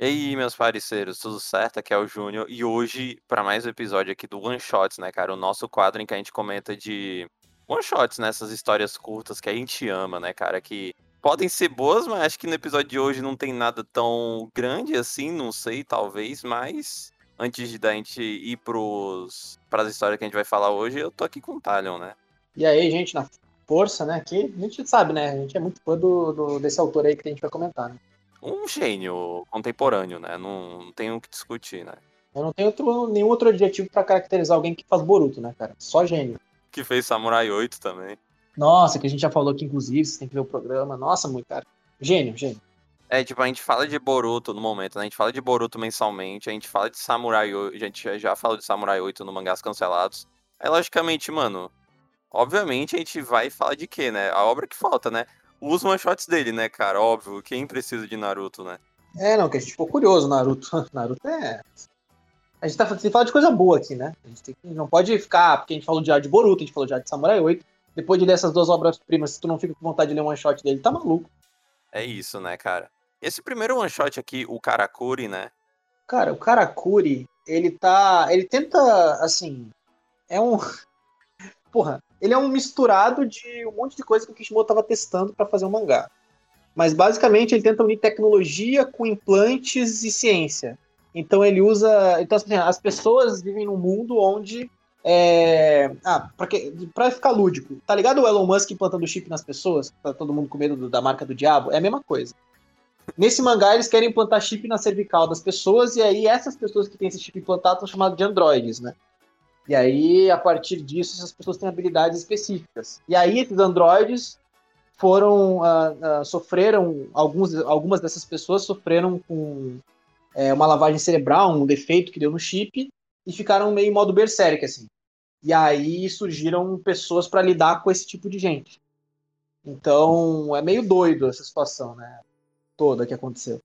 E aí, meus parceiros, tudo certo? Aqui é o Júnior e hoje para mais um episódio aqui do One Shots, né, cara? O nosso quadro em que a gente comenta de one shots nessas né? histórias curtas que a gente ama, né, cara? Que podem ser boas, mas acho que no episódio de hoje não tem nada tão grande assim, não sei, talvez, mas antes de da gente ir pros para as histórias que a gente vai falar hoje, eu tô aqui com o Talion, né? E aí, gente, na força, né? Aqui, a gente sabe, né? A gente é muito fã do, do desse autor aí que a gente vai comentar, né? Um gênio contemporâneo, né? Não, não tem o que discutir, né? Eu não tenho outro, nenhum outro adjetivo para caracterizar alguém que faz Boruto, né, cara? Só gênio. Que fez Samurai 8 também. Nossa, que a gente já falou aqui, inclusive, você tem que ver o programa. Nossa, muito, cara. Gênio, gênio. É, tipo, a gente fala de Boruto no momento, né? A gente fala de Boruto mensalmente, a gente fala de Samurai 8, a gente já falou de Samurai 8 no Mangás Cancelados. Aí, logicamente, mano, obviamente a gente vai falar de quê, né? A obra que falta, né? Os one-shots dele, né, cara? Óbvio, quem precisa de Naruto, né? É, não, que a gente ficou curioso, Naruto. Naruto é. A gente tá falando de coisa boa aqui, né? A gente tem não pode ficar, porque a gente falou já de Boruto, a gente falou já de Samurai 8. Depois de ler essas duas obras-primas, se tu não fica com vontade de ler um one-shot dele, tá maluco. É isso, né, cara? Esse primeiro one-shot aqui, o Karakuri, né? Cara, o Karakuri, ele tá. Ele tenta, assim. É um. Porra, ele é um misturado de um monte de coisa que o Kishimoto estava testando para fazer um mangá. Mas basicamente ele tenta unir tecnologia com implantes e ciência. Então ele usa. Então, assim, as pessoas vivem num mundo onde. É... Ah, pra, que... pra ficar lúdico. Tá ligado o Elon Musk implantando chip nas pessoas? Tá todo mundo com medo do, da marca do diabo? É a mesma coisa. Nesse mangá, eles querem implantar chip na cervical das pessoas, e aí essas pessoas que têm esse chip implantado são chamadas de androides, né? E aí, a partir disso, essas pessoas têm habilidades específicas. E aí, esses androides foram uh, uh, sofreram alguns, algumas dessas pessoas sofreram com é, uma lavagem cerebral, um defeito que deu no chip e ficaram meio modo berserk assim. E aí surgiram pessoas para lidar com esse tipo de gente. Então é meio doido essa situação, né? Toda que aconteceu.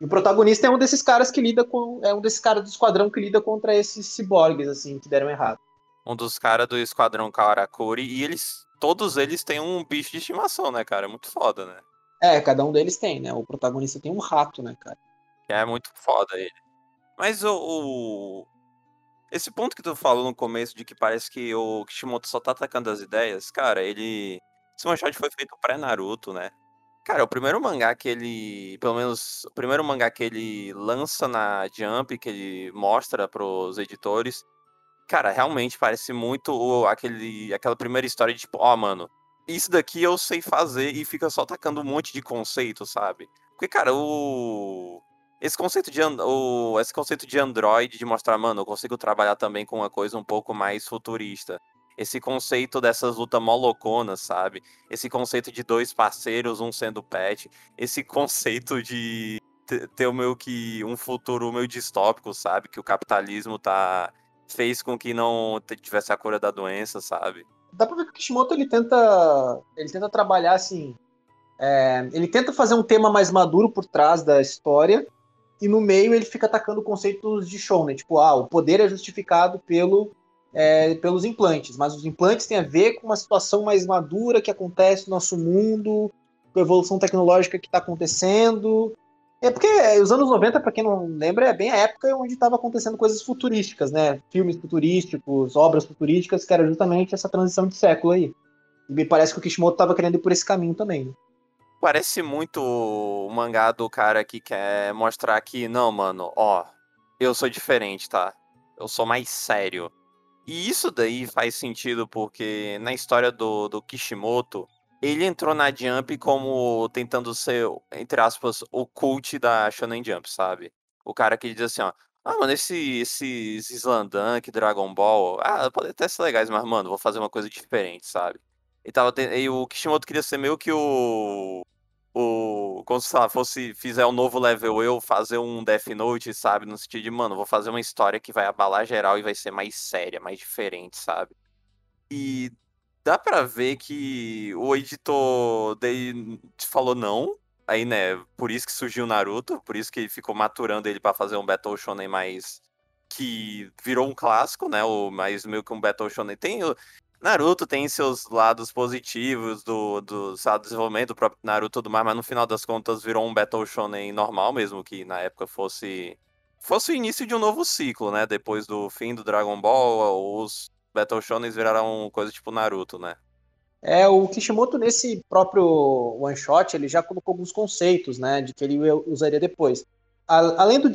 E o protagonista é um desses caras que lida com. É um desses caras do esquadrão que lida contra esses ciborgues, assim, que deram errado. Um dos caras do esquadrão Karakuri, e eles. Todos eles têm um bicho de estimação, né, cara? É muito foda, né? É, cada um deles tem, né? O protagonista tem um rato, né, cara? É muito foda ele. Mas o, o, Esse ponto que tu falou no começo de que parece que o Kishimoto só tá atacando as ideias, cara, ele. Esse one shot foi feito pré-Naruto, né? Cara, o primeiro mangá que ele. Pelo menos, o primeiro mangá que ele lança na Jump, que ele mostra pros editores. Cara, realmente parece muito aquele, aquela primeira história de tipo, ó, oh, mano, isso daqui eu sei fazer e fica só tacando um monte de conceito, sabe? Porque, cara, o. Esse conceito de, o, esse conceito de Android, de mostrar, mano, eu consigo trabalhar também com uma coisa um pouco mais futurista esse conceito dessas lutas moloconas, sabe? Esse conceito de dois parceiros, um sendo pet, esse conceito de ter o meio que um futuro meio distópico, sabe? Que o capitalismo tá fez com que não tivesse a cura da doença, sabe? Dá pra ver que o Kishimoto ele tenta ele tenta trabalhar assim, é, ele tenta fazer um tema mais maduro por trás da história e no meio ele fica atacando conceitos de show, né? Tipo, ah, o poder é justificado pelo é, pelos implantes, mas os implantes têm a ver com uma situação mais madura que acontece no nosso mundo, com a evolução tecnológica que está acontecendo. É porque os anos 90, para quem não lembra, é bem a época onde estava acontecendo coisas futurísticas, né? Filmes futurísticos, obras futurísticas, que era justamente essa transição de século aí. E me parece que o Kishimoto estava querendo ir por esse caminho também. Parece muito o mangá do cara que quer mostrar que, não, mano, ó, eu sou diferente, tá? Eu sou mais sério. E isso daí faz sentido porque na história do, do Kishimoto, ele entrou na Jump como tentando ser, entre aspas, o cult da Shonen Jump, sabe? O cara que diz assim, ó, ah, mano, esse, esses Slandunk, Dragon Ball, ah, pode até ser legais, mas, mano, vou fazer uma coisa diferente, sabe? E, tava, e o Kishimoto queria ser meio que o o. Como se lá, fosse fizer um novo level eu, fazer um Death Note, sabe? No sentido de, mano, vou fazer uma história que vai abalar geral e vai ser mais séria, mais diferente, sabe? E dá pra ver que o editor dele falou não. Aí, né, por isso que surgiu o Naruto, por isso que ficou maturando ele para fazer um Battle Shonen mais. que virou um clássico, né? O mais meio que um Battle Shonen. Tem. Naruto tem seus lados positivos do, do, do desenvolvimento do próprio Naruto e tudo mais, mas no final das contas virou um Battle Shonen normal mesmo, que na época fosse fosse o início de um novo ciclo, né? Depois do fim do Dragon Ball, os Battle Shonen viraram coisa tipo Naruto, né? É, o Kishimoto nesse próprio one shot, ele já colocou alguns conceitos, né, de que ele usaria depois. Além do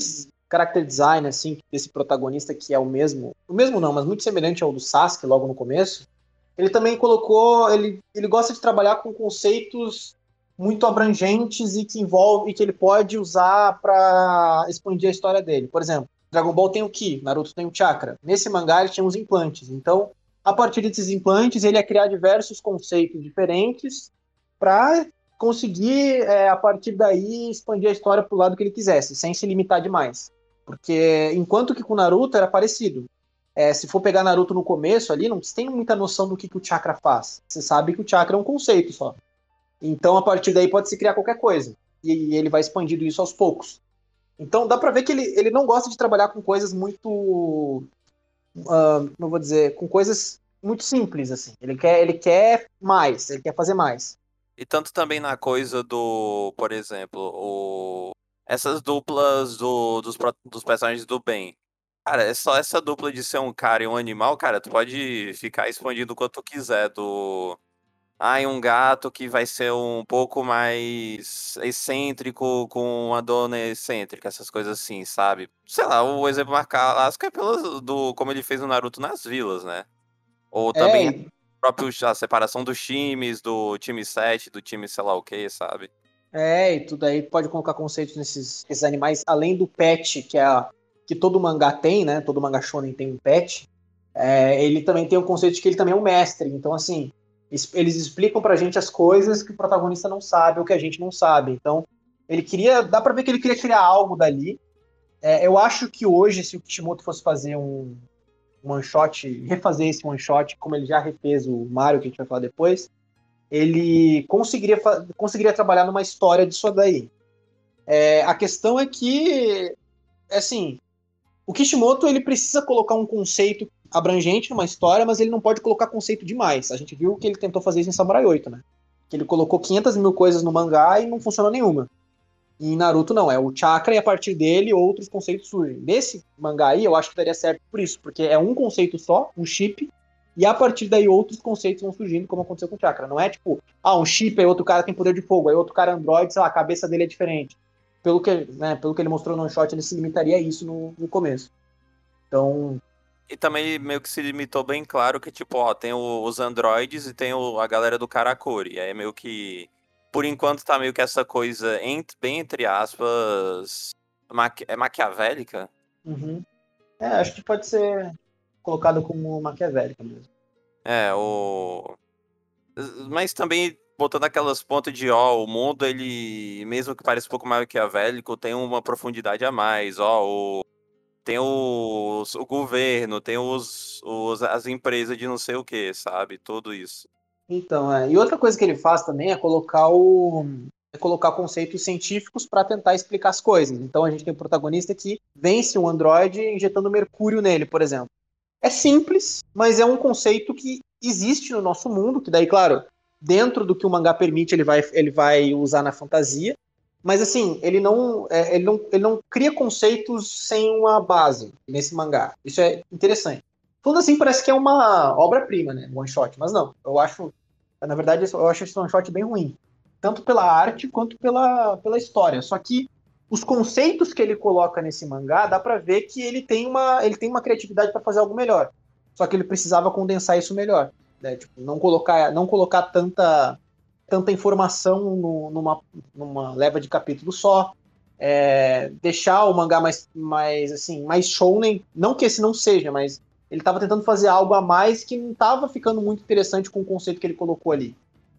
character design assim desse protagonista que é o mesmo, o mesmo não, mas muito semelhante ao do Sasuke logo no começo, ele também colocou, ele, ele gosta de trabalhar com conceitos muito abrangentes e que envolve e que ele pode usar para expandir a história dele. Por exemplo, Dragon Ball tem o Ki, Naruto tem o Chakra. Nesse mangá ele tinha os implantes. Então, a partir desses implantes, ele ia criar diversos conceitos diferentes para conseguir, é, a partir daí, expandir a história para o lado que ele quisesse, sem se limitar demais. Porque enquanto que com Naruto era parecido. É, se for pegar Naruto no começo ali, não tem muita noção do que, que o chakra faz. Você sabe que o chakra é um conceito só. Então, a partir daí, pode se criar qualquer coisa. E ele vai expandindo isso aos poucos. Então, dá pra ver que ele, ele não gosta de trabalhar com coisas muito. Uh, não vou dizer, com coisas muito simples, assim. Ele quer, ele quer mais, ele quer fazer mais. E tanto também na coisa do, por exemplo, o... essas duplas do, dos, dos personagens do bem. Cara, é só essa dupla de ser um cara e um animal, cara, tu pode ficar expandindo o quanto tu quiser do. Ai, um gato que vai ser um pouco mais excêntrico com uma dona excêntrica, essas coisas assim, sabe? Sei lá, o exemplo marcar acho que é pelo do como ele fez o Naruto nas vilas, né? Ou também é. próprio, a separação dos times, do time 7, do time sei lá o que, sabe? É, e tudo aí pode colocar conceitos nesses, animais, além do pet, que é a que todo mangá tem, né? Todo mangá shonen tem um pet. É, ele também tem o conceito de que ele também é um mestre. Então, assim, eles explicam pra gente as coisas que o protagonista não sabe ou que a gente não sabe. Então, ele queria. Dá pra ver que ele queria criar algo dali. É, eu acho que hoje, se o Kishimoto fosse fazer um, um one shot, refazer esse one shot, como ele já refez o Mario, que a gente vai falar depois, ele conseguiria, conseguiria trabalhar numa história disso daí. É, a questão é que, assim, o Kishimoto ele precisa colocar um conceito abrangente numa história, mas ele não pode colocar conceito demais. A gente viu que ele tentou fazer isso em Samurai 8, né? Que ele colocou 500 mil coisas no mangá e não funcionou nenhuma. E em Naruto não, é o chakra e a partir dele outros conceitos surgem. Nesse mangá aí eu acho que daria certo por isso, porque é um conceito só, um chip, e a partir daí outros conceitos vão surgindo, como aconteceu com o chakra. Não é tipo, ah, um chip, aí outro cara tem poder de fogo, aí outro cara é android, sei lá, a cabeça dele é diferente pelo que, né, pelo que ele mostrou no shot, ele se limitaria a isso no, no começo. Então. E também meio que se limitou bem claro que, tipo, ó, tem o, os androides e tem o, a galera do Karakuri. Aí meio que. Por enquanto tá meio que essa coisa, entre, bem entre aspas. Maqui, é maquiavélica? Uhum. É, acho que pode ser colocado como maquiavélica mesmo. É, o. Mas também botando aquelas pontas de, ó, o mundo, ele, mesmo que pareça um pouco mais maquiavélico, tem uma profundidade a mais, ó, o, tem os, o governo, tem os, os, as empresas de não sei o que, sabe? Tudo isso. Então, é. E outra coisa que ele faz também é colocar o é colocar conceitos científicos para tentar explicar as coisas. Então a gente tem o um protagonista que vence um androide injetando mercúrio nele, por exemplo. É simples, mas é um conceito que existe no nosso mundo, que daí, claro, dentro do que o mangá permite, ele vai, ele vai usar na fantasia. Mas assim, ele não, é, ele não, ele não cria conceitos sem uma base nesse mangá. Isso é interessante. Tudo assim parece que é uma obra-prima, né? One shot, mas não. Eu acho, na verdade, eu acho esse one shot bem ruim, tanto pela arte quanto pela, pela história. Só que os conceitos que ele coloca nesse mangá, dá para ver que ele tem uma, ele tem uma criatividade para fazer algo melhor. Só que ele precisava condensar isso melhor. Né? Tipo, não colocar, não colocar tanta, tanta informação no, numa, numa leva de capítulo só. É, deixar o mangá mais, mais assim, mais shounen, não que esse não seja, mas ele estava tentando fazer algo a mais que não estava ficando muito interessante com o conceito que ele colocou ali.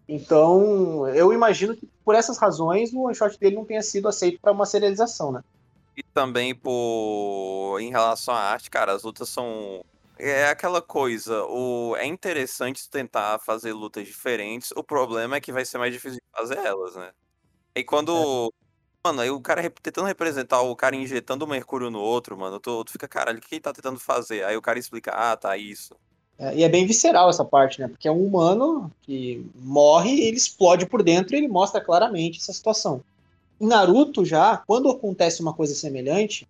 Então, eu imagino que por essas razões o one shot dele não tenha sido aceito para uma serialização, né? E também por em relação à arte, cara, as lutas são é aquela coisa, o... é interessante tentar fazer lutas diferentes, o problema é que vai ser mais difícil de fazer elas, né? E quando. É. Mano, aí o cara tentando representar o cara injetando mercúrio no outro, mano, tu, tu fica, caralho, o que ele tá tentando fazer? Aí o cara explica, ah, tá, isso. É, e é bem visceral essa parte, né? Porque é um humano que morre, ele explode por dentro e ele mostra claramente essa situação. Em Naruto já, quando acontece uma coisa semelhante,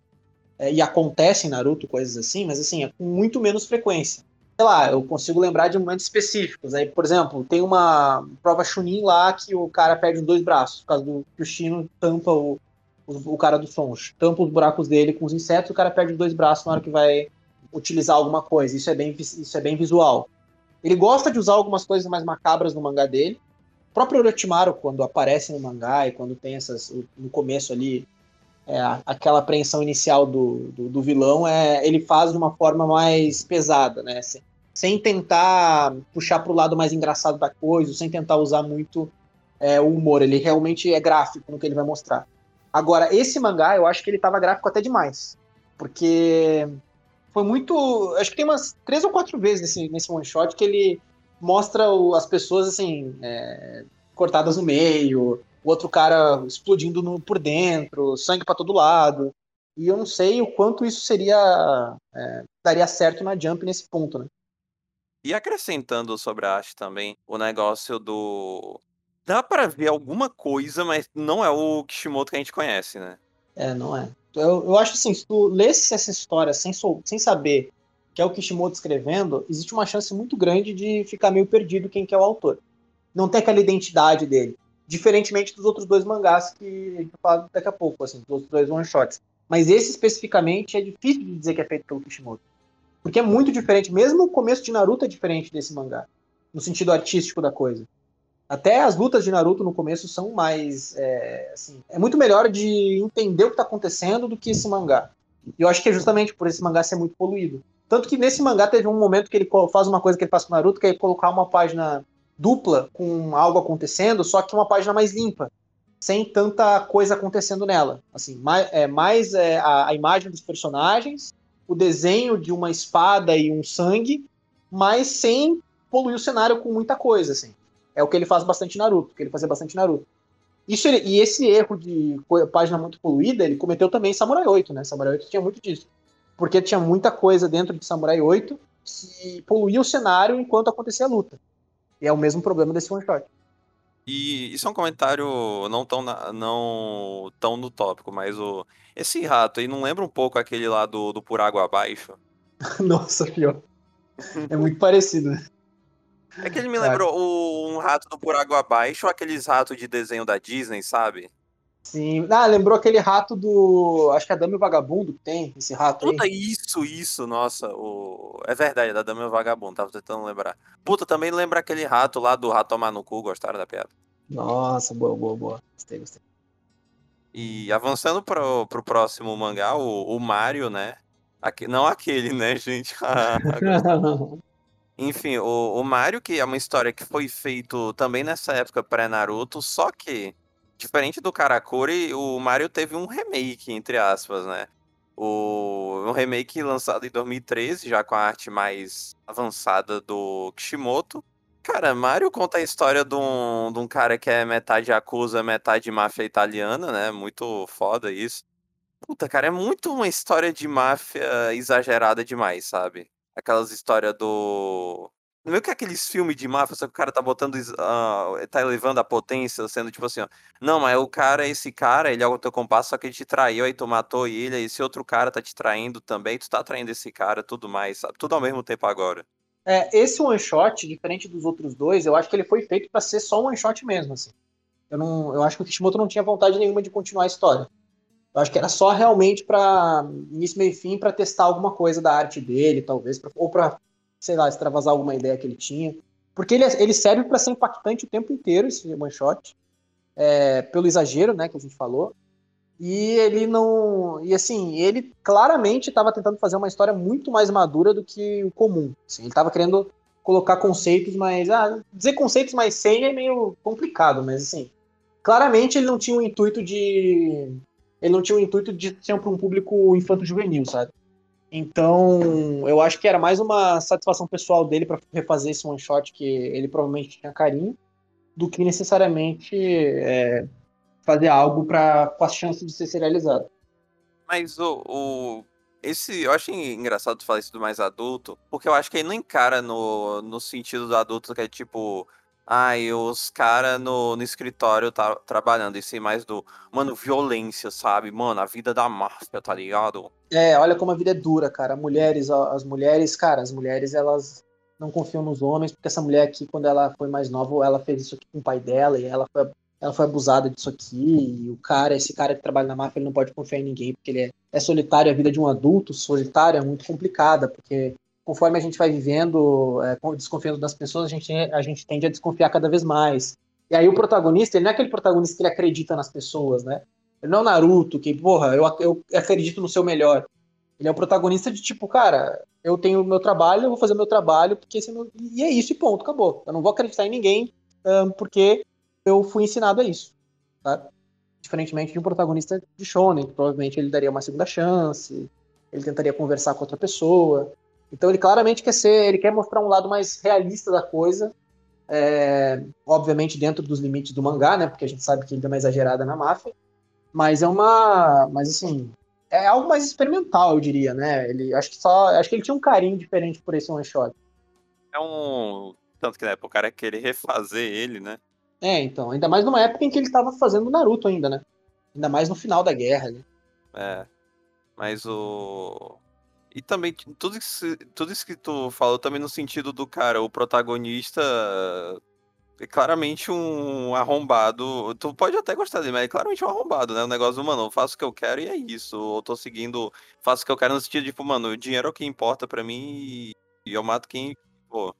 é, e acontece em Naruto coisas assim, mas assim, é com muito menos frequência. Sei lá, eu consigo lembrar de momentos específicos. Aí, por exemplo, tem uma prova Chunin lá que o cara perde os dois braços, por causa do que o Shino tampa o, o, o cara do Sons, tampa os buracos dele com os insetos, o cara perde os dois braços na hora que vai utilizar alguma coisa. Isso é bem, isso é bem visual. Ele gosta de usar algumas coisas mais macabras no mangá dele. O próprio Orochimaru, quando aparece no mangá e quando tem essas. No começo ali, é, aquela apreensão inicial do, do, do, vilão, é, ele faz de uma forma mais pesada, né? Sem, sem tentar puxar para o lado mais engraçado da coisa, sem tentar usar muito é, o humor. Ele realmente é gráfico no que ele vai mostrar. Agora, esse mangá, eu acho que ele estava gráfico até demais. Porque foi muito. Acho que tem umas três ou quatro vezes nesse, nesse one shot que ele mostra o, as pessoas assim, é, cortadas no meio, o outro cara explodindo no, por dentro, sangue para todo lado. E eu não sei o quanto isso seria. É, daria certo na Jump nesse ponto, né? E acrescentando sobre a arte também, o negócio do. Dá para ver alguma coisa, mas não é o Kishimoto que a gente conhece, né? É, não é. Eu, eu acho assim, se tu lesse essa história sem, sem saber que é o Kishimoto escrevendo, existe uma chance muito grande de ficar meio perdido quem que é o autor. Não tem aquela identidade dele. Diferentemente dos outros dois mangás que a gente daqui a pouco, assim, dos outros dois one-shots. Mas esse especificamente é difícil de dizer que é feito pelo Kishimoto. Porque é muito diferente. Mesmo o começo de Naruto é diferente desse mangá. No sentido artístico da coisa. Até as lutas de Naruto no começo são mais. É, assim, é muito melhor de entender o que está acontecendo do que esse mangá. E eu acho que é justamente por esse mangá ser muito poluído. Tanto que nesse mangá teve um momento que ele faz uma coisa que ele faz com Naruto, que é colocar uma página dupla com algo acontecendo, só que uma página mais limpa, sem tanta coisa acontecendo nela. Assim, mais, é, mais é, a, a imagem dos personagens, o desenho de uma espada e um sangue, mas sem poluir o cenário com muita coisa, assim. É o que ele faz bastante Naruto, que ele fazia bastante Naruto. Isso ele, e esse erro de página muito poluída, ele cometeu também em Samurai 8, né? Samurai 8 tinha muito disso. Porque tinha muita coisa dentro de Samurai 8 que poluía o cenário enquanto acontecia a luta. E é o mesmo problema desse one shot. E isso é um comentário não tão, na, não tão no tópico, mas o esse rato aí não lembra um pouco aquele lá do, do Por Água Abaixo? Nossa, pior. É muito parecido, né? É que ele me lembrou o, um rato do Água Abaixo ou aqueles ratos de desenho da Disney, sabe? Sim. Ah, lembrou aquele rato do. Acho que é a Dama e o Vagabundo que tem, esse rato Puta, aí. isso, isso, nossa. O... É verdade, é da Dama e o Vagabundo, tava tentando lembrar. Puta, também lembra aquele rato lá do Rato Tomar no Cu, gostaram da piada? Nossa, boa, boa, boa. Gostei, gostei. E avançando pro, pro próximo mangá, o, o Mario, né? Aqui, não aquele, né, gente? Enfim, o, o Mario, que é uma história que foi feito também nessa época pré-Naruto, só que, diferente do Karakuri, o Mario teve um remake, entre aspas, né? O, um remake lançado em 2013, já com a arte mais avançada do Kishimoto. Cara, Mario conta a história de um, de um cara que é metade acusa, metade máfia italiana, né? Muito foda isso. Puta, cara, é muito uma história de máfia exagerada demais, sabe? Aquelas histórias do. Meio que aqueles filmes de máfia, só que o cara tá botando. Uh, tá elevando a potência, sendo tipo assim, ó. Não, mas o cara, esse cara, ele é o teu compasso, só que ele te traiu, aí tu matou ele, aí esse outro cara tá te traindo também, tu tá traindo esse cara, tudo mais, sabe? Tudo ao mesmo tempo agora. É, esse one shot, diferente dos outros dois, eu acho que ele foi feito para ser só um one shot mesmo, assim. Eu, não, eu acho que o Kishimoto não tinha vontade nenhuma de continuar a história. Eu acho que era só realmente para início, meio e fim, para testar alguma coisa da arte dele, talvez, pra, ou para, sei lá, extravasar alguma ideia que ele tinha. Porque ele, ele serve para ser impactante o tempo inteiro, esse one shot, é, pelo exagero, né, que a gente falou. E ele não. E assim, ele claramente estava tentando fazer uma história muito mais madura do que o comum. Assim, ele estava querendo colocar conceitos mais. Ah, dizer conceitos mais sem é meio complicado, mas assim. Claramente ele não tinha o intuito de ele não tinha o intuito de ser para um público infanto-juvenil, sabe? Então, eu acho que era mais uma satisfação pessoal dele para refazer esse one shot que ele provavelmente tinha carinho, do que necessariamente é, fazer algo para com as chances de ser serializado. Mas o, o, esse. Eu acho engraçado tu falar isso do mais adulto, porque eu acho que ele não encara no, no sentido do adulto que é tipo. Ai, os caras no, no escritório tá trabalhando, e sim mais do, mano, violência, sabe? Mano, a vida da máfia, tá ligado? É, olha como a vida é dura, cara. Mulheres, as mulheres, cara, as mulheres, elas não confiam nos homens, porque essa mulher aqui, quando ela foi mais nova, ela fez isso aqui com o pai dela, e ela foi ela foi abusada disso aqui, e o cara, esse cara que trabalha na máfia, ele não pode confiar em ninguém, porque ele é, é solitário, a vida de um adulto solitário é muito complicada, porque conforme a gente vai vivendo, é, desconfiando das pessoas, a gente, a gente tende a desconfiar cada vez mais. E aí o protagonista, ele não é aquele protagonista que ele acredita nas pessoas, né? Ele não é o Naruto, que, porra, eu, eu acredito no seu melhor. Ele é o protagonista de tipo, cara, eu tenho o meu trabalho, eu vou fazer o meu trabalho, porque esse é meu... E é isso e ponto, acabou. Eu não vou acreditar em ninguém, um, porque eu fui ensinado a isso, tá? Diferentemente de um protagonista de shonen, que provavelmente ele daria uma segunda chance, ele tentaria conversar com outra pessoa. Então ele claramente quer ser, ele quer mostrar um lado mais realista da coisa, é, obviamente dentro dos limites do mangá, né? Porque a gente sabe que ele deu uma exagerada na máfia, mas é uma, mas assim, é algo mais experimental, eu diria, né? Ele acho que só, acho que ele tinha um carinho diferente por esse one shot. É um tanto que na época o cara querer refazer ele, né? É, então. Ainda mais numa época em que ele estava fazendo Naruto ainda, né? Ainda mais no final da guerra. Né? É. Mas o. E também, tudo isso, tudo isso que tu falou também no sentido do cara, o protagonista é claramente um arrombado. Tu pode até gostar dele, mas é claramente um arrombado, né? O negócio do, mano, eu faço o que eu quero e é isso. Eu tô seguindo, faço o que eu quero no sentido de, tipo, mano, o dinheiro é o que importa para mim e eu mato quem, pô,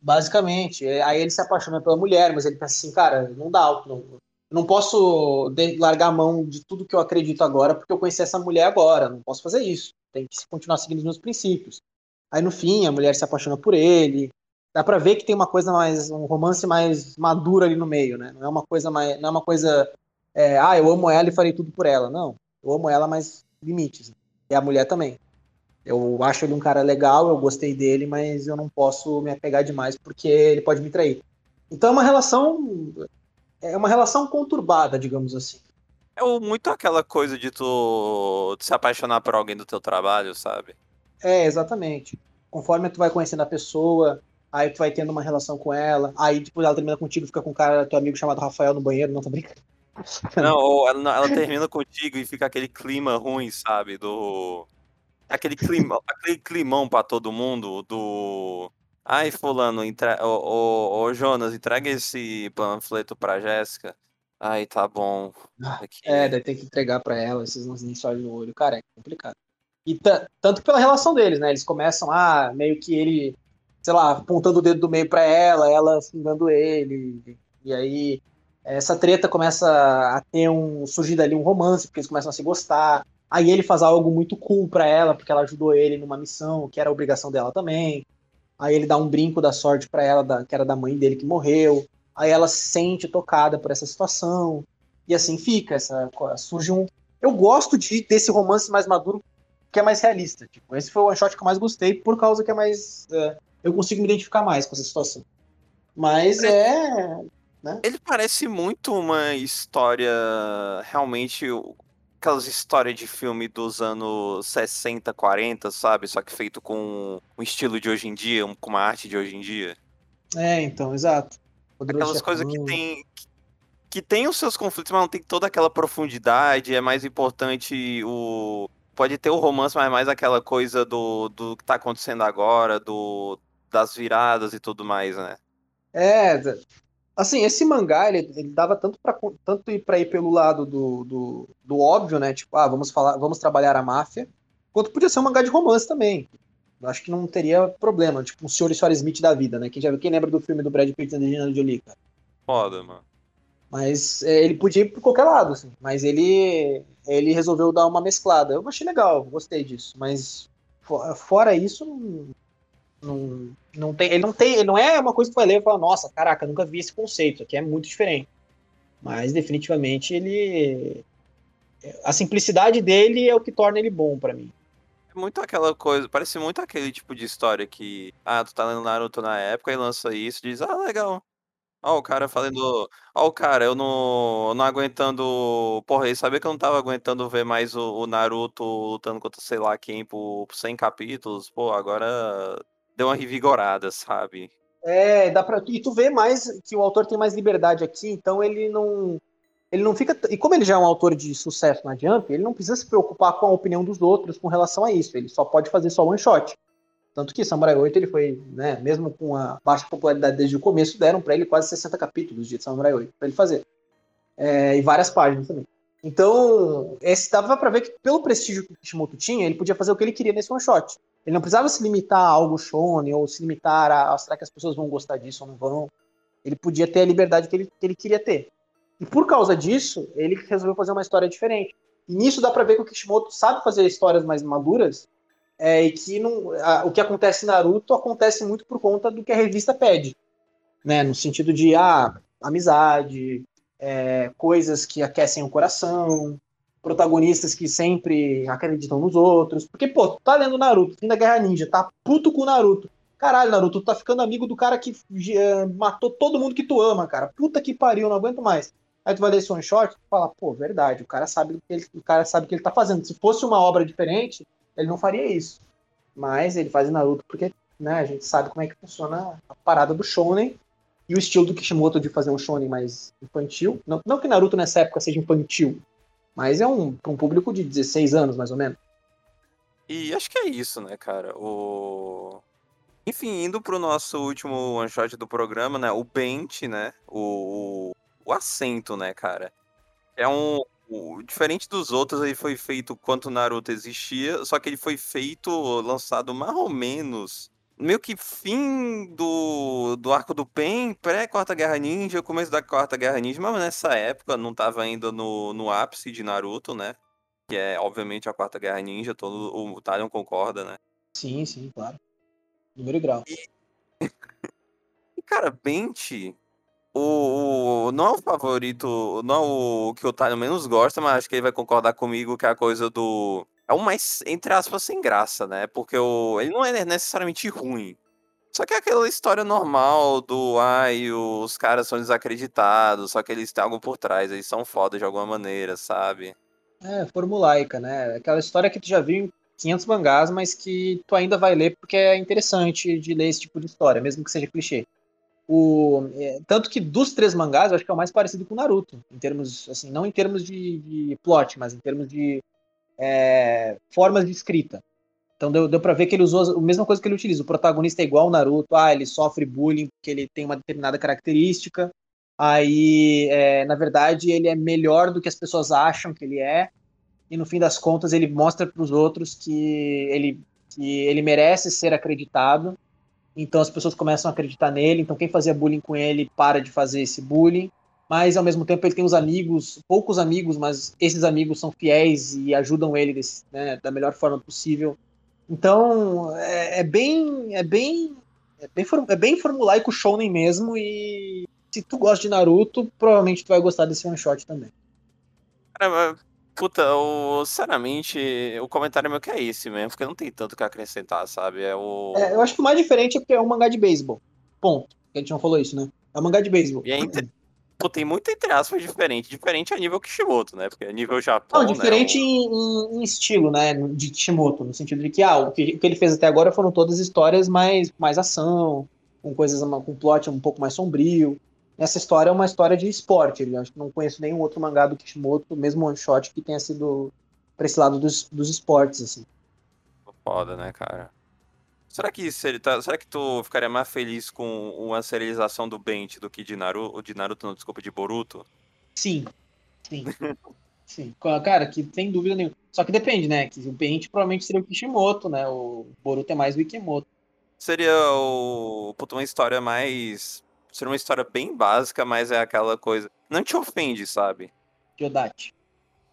Basicamente. É, aí ele se apaixona pela mulher, mas ele pensa assim, cara, não dá, não, não posso largar a mão de tudo que eu acredito agora porque eu conheci essa mulher agora, não posso fazer isso. Tem que continuar seguindo os meus princípios. Aí no fim a mulher se apaixona por ele. Dá para ver que tem uma coisa mais um romance mais maduro ali no meio, né? Não é uma coisa mais, não é uma coisa, é, ah, eu amo ela e farei tudo por ela. Não, eu amo ela, mas limites. E a mulher também. Eu acho ele um cara legal, eu gostei dele, mas eu não posso me apegar demais porque ele pode me trair. Então é uma relação é uma relação conturbada, digamos assim. É muito aquela coisa de tu se apaixonar por alguém do teu trabalho, sabe? É, exatamente. Conforme tu vai conhecendo a pessoa, aí tu vai tendo uma relação com ela, aí depois ela termina contigo, fica com um cara, teu amigo chamado Rafael no banheiro, não tô brincando. Não, ou ela, ela termina contigo e fica aquele clima ruim, sabe? Do aquele, clima, aquele climão pra todo mundo do. Ai, fulano, entre... ô, ô, ô, Jonas, entrega esse panfleto pra Jéssica. Ai, tá bom. Aqui. É, daí tem que entregar pra ela, esses nem só no olho. Cara, é complicado. E tanto pela relação deles, né? Eles começam a ah, meio que ele, sei lá, apontando o dedo do meio pra ela, ela xingando ele. E aí essa treta começa a ter um. surgir dali um romance, porque eles começam a se gostar. Aí ele faz algo muito cool para ela, porque ela ajudou ele numa missão, que era obrigação dela também. Aí ele dá um brinco da sorte para ela, da, que era da mãe dele que morreu. Aí ela se sente tocada por essa situação. E assim fica, essa surge um Eu gosto de desse romance mais maduro que é mais realista. Tipo, esse foi o one shot que eu mais gostei por causa que é mais é, eu consigo me identificar mais com essa situação. Mas é, né? Ele parece muito uma história realmente aquelas histórias de filme dos anos 60, 40, sabe? Só que feito com um estilo de hoje em dia, com uma arte de hoje em dia. É, então, exato. Aquelas coisas que tem que tem os seus conflitos, mas não tem toda aquela profundidade. É mais importante o pode ter o romance, mas é mais aquela coisa do, do que tá acontecendo agora, do das viradas e tudo mais, né? É, Assim, esse mangá, ele, ele dava tanto para tanto ir para ir pelo lado do, do, do, óbvio, né? Tipo, ah, vamos falar, vamos trabalhar a máfia, quanto podia ser um mangá de romance também. Eu acho que não teria problema, tipo um Senhor e Senhora Smith da vida, né? Quem já quem lembra do filme do Brad Pitt e da Angelina Jolie, cara? Foda, mano. Mas é, ele podia ir por qualquer lado, assim. Mas ele ele resolveu dar uma mesclada. Eu achei legal, gostei disso. Mas fora isso, não, não, não tem, ele não tem, ele não é uma coisa que vai ler e fala, nossa, caraca, nunca vi esse conceito, aqui é muito diferente. Mas definitivamente ele a simplicidade dele é o que torna ele bom para mim. Muito aquela coisa, parece muito aquele tipo de história que, ah, tu tá lendo Naruto na época e lança isso, diz, ah, legal. Ó o cara falando ó o cara, eu não não aguentando porra, ele sabia que eu não estava aguentando ver mais o o Naruto lutando contra sei lá quem por por 100 capítulos, pô, agora deu uma revigorada, sabe. É, dá pra e tu vê mais que o autor tem mais liberdade aqui, então ele não ele não fica e como ele já é um autor de sucesso na Jump, ele não precisa se preocupar com a opinião dos outros com relação a isso, ele só pode fazer só one shot. Tanto que Samurai 8 ele foi, né, mesmo com a baixa popularidade desde o começo, deram para ele quase 60 capítulos de Samurai 8 para ele fazer. É, e várias páginas também. Então, esse dava para ver que pelo prestígio que o Kishimoto tinha, ele podia fazer o que ele queria nesse one shot. Ele não precisava se limitar a algo shonen ou se limitar a, a será que as pessoas vão gostar disso ou não vão. Ele podia ter a liberdade que ele, que ele queria ter. E por causa disso, ele resolveu fazer uma história diferente. E nisso dá para ver que o Kishimoto sabe fazer histórias mais maduras é, e que não, a, o que acontece em Naruto acontece muito por conta do que a revista pede, né? No sentido de ah, amizade, é, coisas que aquecem o coração, protagonistas que sempre acreditam nos outros. Porque, pô, tu tá lendo Naruto, fim da Guerra Ninja, tá puto com o Naruto. Caralho, Naruto, tu tá ficando amigo do cara que uh, matou todo mundo que tu ama, cara. Puta que pariu, não aguento mais. Aí tu vai ler esse one shot e fala, pô, verdade, o cara sabe o que ele, o cara sabe o que ele tá fazendo. Se fosse uma obra diferente, ele não faria isso. Mas ele faz Naruto porque né, a gente sabe como é que funciona a parada do shonen e o estilo do Kishimoto de fazer um shonen mais infantil. Não, não que Naruto nessa época seja infantil, mas é um, um público de 16 anos, mais ou menos. E acho que é isso, né, cara? O... Enfim, indo pro nosso último one shot do programa, né? O Bent, né? O, o assento, né, cara? É um, o, diferente dos outros, ele foi feito quanto Naruto existia, só que ele foi feito, lançado mais ou menos, meio que fim do, do arco do Pen, pré-Quarta Guerra Ninja, começo da Quarta Guerra Ninja, mas nessa época não tava ainda no, no ápice de Naruto, né? Que é, obviamente, a Quarta Guerra Ninja, todo o Talion concorda, né? Sim, sim, claro. Número e grau. E... cara, Bente o, o, não é o favorito, não é o que o Otário menos gosta, mas acho que ele vai concordar comigo que é a coisa do. É o mais, entre aspas, sem graça, né? Porque o, ele não é necessariamente ruim. Só que é aquela história normal do ai, os caras são desacreditados, só que eles têm algo por trás, eles são foda de alguma maneira, sabe? É, formulaica, né? Aquela história que tu já viu em 500 mangás, mas que tu ainda vai ler porque é interessante de ler esse tipo de história, mesmo que seja clichê. O, é, tanto que dos três mangás, eu acho que é o mais parecido com o Naruto, em termos, assim, não em termos de, de plot, mas em termos de é, formas de escrita. Então deu, deu pra ver que ele usou a mesma coisa que ele utiliza. O protagonista é igual ao Naruto, ah, ele sofre bullying porque ele tem uma determinada característica. Aí, é, na verdade, ele é melhor do que as pessoas acham que ele é. E no fim das contas, ele mostra para os outros que ele, que ele merece ser acreditado então as pessoas começam a acreditar nele. Então quem fazia bullying com ele para de fazer esse bullying. Mas ao mesmo tempo ele tem os amigos, poucos amigos, mas esses amigos são fiéis e ajudam ele desse, né, da melhor forma possível. Então é, é bem, é bem, é bem, é bem formulaico shounen mesmo. E se tu gosta de Naruto, provavelmente tu vai gostar desse one shot também. Puta, o, sinceramente, o comentário meu que é esse mesmo, porque não tem tanto que acrescentar, sabe? É o. É, eu acho que o mais diferente é porque é um mangá de beisebol. Ponto. A gente não falou isso, né? É um mangá de beisebol. E é entre... Pô, tem muito entre aspas diferente. Diferente a nível Kishimoto, né? Porque a nível Japão. Não, diferente né, em, em, estilo, né? De Kishimoto, no sentido de que, ah, o que, o que ele fez até agora foram todas histórias mais, mais ação, com coisas com plot um pouco mais sombrio essa história é uma história de esporte. Eu acho que não conheço nenhum outro mangá do Kishimoto, mesmo one shot, que tenha sido pra esse lado dos, dos esportes, assim. Foda, né, cara? Será que, tá, será que tu ficaria mais feliz com uma serialização do Bent do que de Naruto, de Naruto, não, desculpa, de Boruto? Sim, sim. sim. Cara, que sem dúvida nenhuma. Só que depende, né? Que o Bent provavelmente seria o Kishimoto, né? O Boruto é mais o Ikemoto. Seria o, uma história mais ser uma história bem básica, mas é aquela coisa. Não te ofende, sabe? Diodate.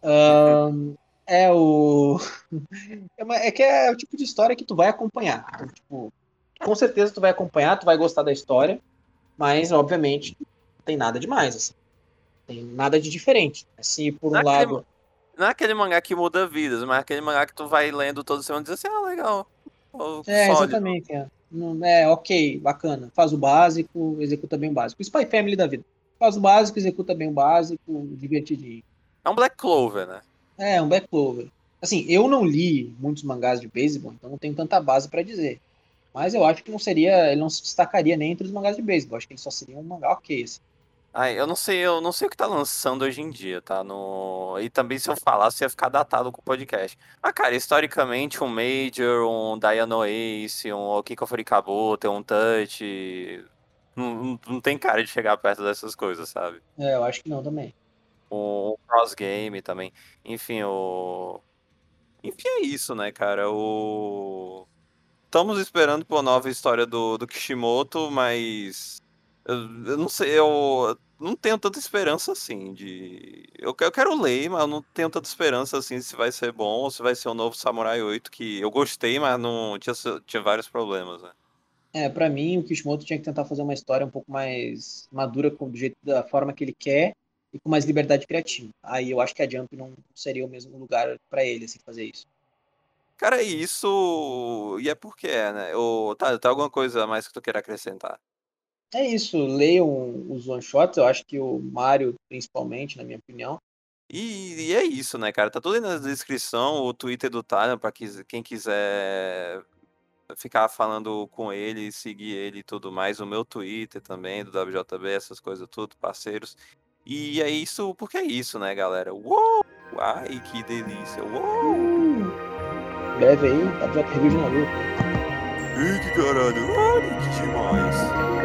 Um, é o. É, é, que é o tipo de história que tu vai acompanhar. Então, tipo, com certeza tu vai acompanhar, tu vai gostar da história, mas obviamente não tem nada demais, assim. Tem nada de diferente. Se por um não lado. Aquele, não é aquele mangá que muda vidas, mas é aquele mangá que tu vai lendo todo semana e diz assim, ah, legal. é, sólido. exatamente. É. Não, é, ok, bacana. Faz o básico, executa bem o básico. Spy Family da vida. Faz o básico, executa bem o básico, divertidinho. É um Black Clover, né? É, um Black Clover. Assim, eu não li muitos mangás de beisebol, então não tenho tanta base para dizer. Mas eu acho que não seria, ele não se destacaria nem entre os mangás de beisebol. Acho que ele só seria um mangá ok, assim. Ai, eu não sei, eu não sei o que tá lançando hoje em dia, tá? No... E também se eu falasse ia ficar datado com o podcast. Ah, cara, historicamente um Major, um Diano Ace, um Okiko Furikabuto, um Touch. Não, não, não tem cara de chegar perto dessas coisas, sabe? É, eu acho que não também. Um Cross Game também. Enfim, o. Enfim, é isso, né, cara? O. Estamos esperando por nova história do, do Kishimoto, mas eu, eu não sei, eu não tenho tanta esperança assim de. Eu, eu quero ler, mas eu não tenho tanta esperança assim se vai ser bom ou se vai ser o novo Samurai 8, que eu gostei, mas não tinha, tinha vários problemas, né? É, pra mim, o Kishimoto tinha que tentar fazer uma história um pouco mais madura, do jeito da forma que ele quer e com mais liberdade criativa. Aí eu acho que a Jump não seria o mesmo lugar para ele assim, fazer isso. Cara, isso. E é porque é, né? Tá, tá alguma coisa a mais que tu queira acrescentar? É isso, leiam os one-shots, eu acho que o Mario, principalmente, na minha opinião. E, e, é isso, né, cara? Tá tudo aí na descrição, o Twitter do Tyler, pra quem quiser ficar falando com ele, seguir ele e tudo mais. O meu Twitter também, do WJB, essas coisas tudo, parceiros. E é isso, porque é isso, né, galera? Uou! Ai, que delícia! Uou! Breve aí, WJ Review de Naruto. Ih, que caralho! Ai, que demais!